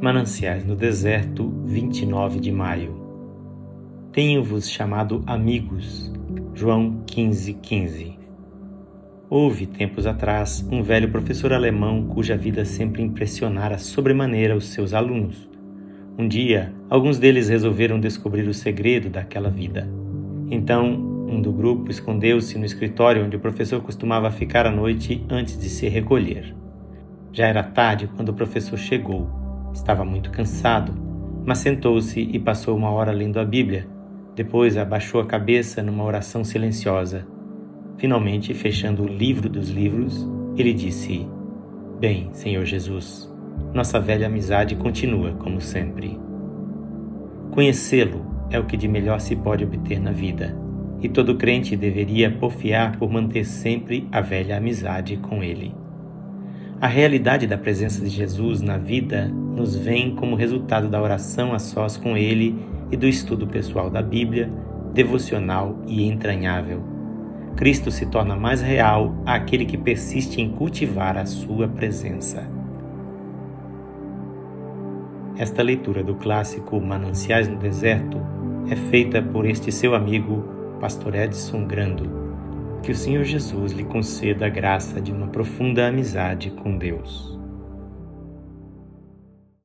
Mananciais no Deserto, 29 de maio. Tenho-vos chamado amigos. João 15, 15. Houve, tempos atrás, um velho professor alemão cuja vida sempre impressionara sobremaneira os seus alunos. Um dia, alguns deles resolveram descobrir o segredo daquela vida. Então, um do grupo escondeu-se no escritório onde o professor costumava ficar à noite antes de se recolher. Já era tarde quando o professor chegou. Estava muito cansado, mas sentou-se e passou uma hora lendo a Bíblia. Depois abaixou a cabeça numa oração silenciosa. Finalmente, fechando o livro dos livros, ele disse: Bem, Senhor Jesus, nossa velha amizade continua como sempre. Conhecê-lo é o que de melhor se pode obter na vida, e todo crente deveria porfiar por manter sempre a velha amizade com ele. A realidade da presença de Jesus na vida nos vem como resultado da oração a sós com Ele e do estudo pessoal da Bíblia, devocional e entranhável. Cristo se torna mais real àquele que persiste em cultivar a sua presença. Esta leitura do clássico Mananciais no Deserto é feita por este seu amigo, Pastor Edson Grando que o Senhor Jesus lhe conceda a graça de uma profunda amizade com Deus.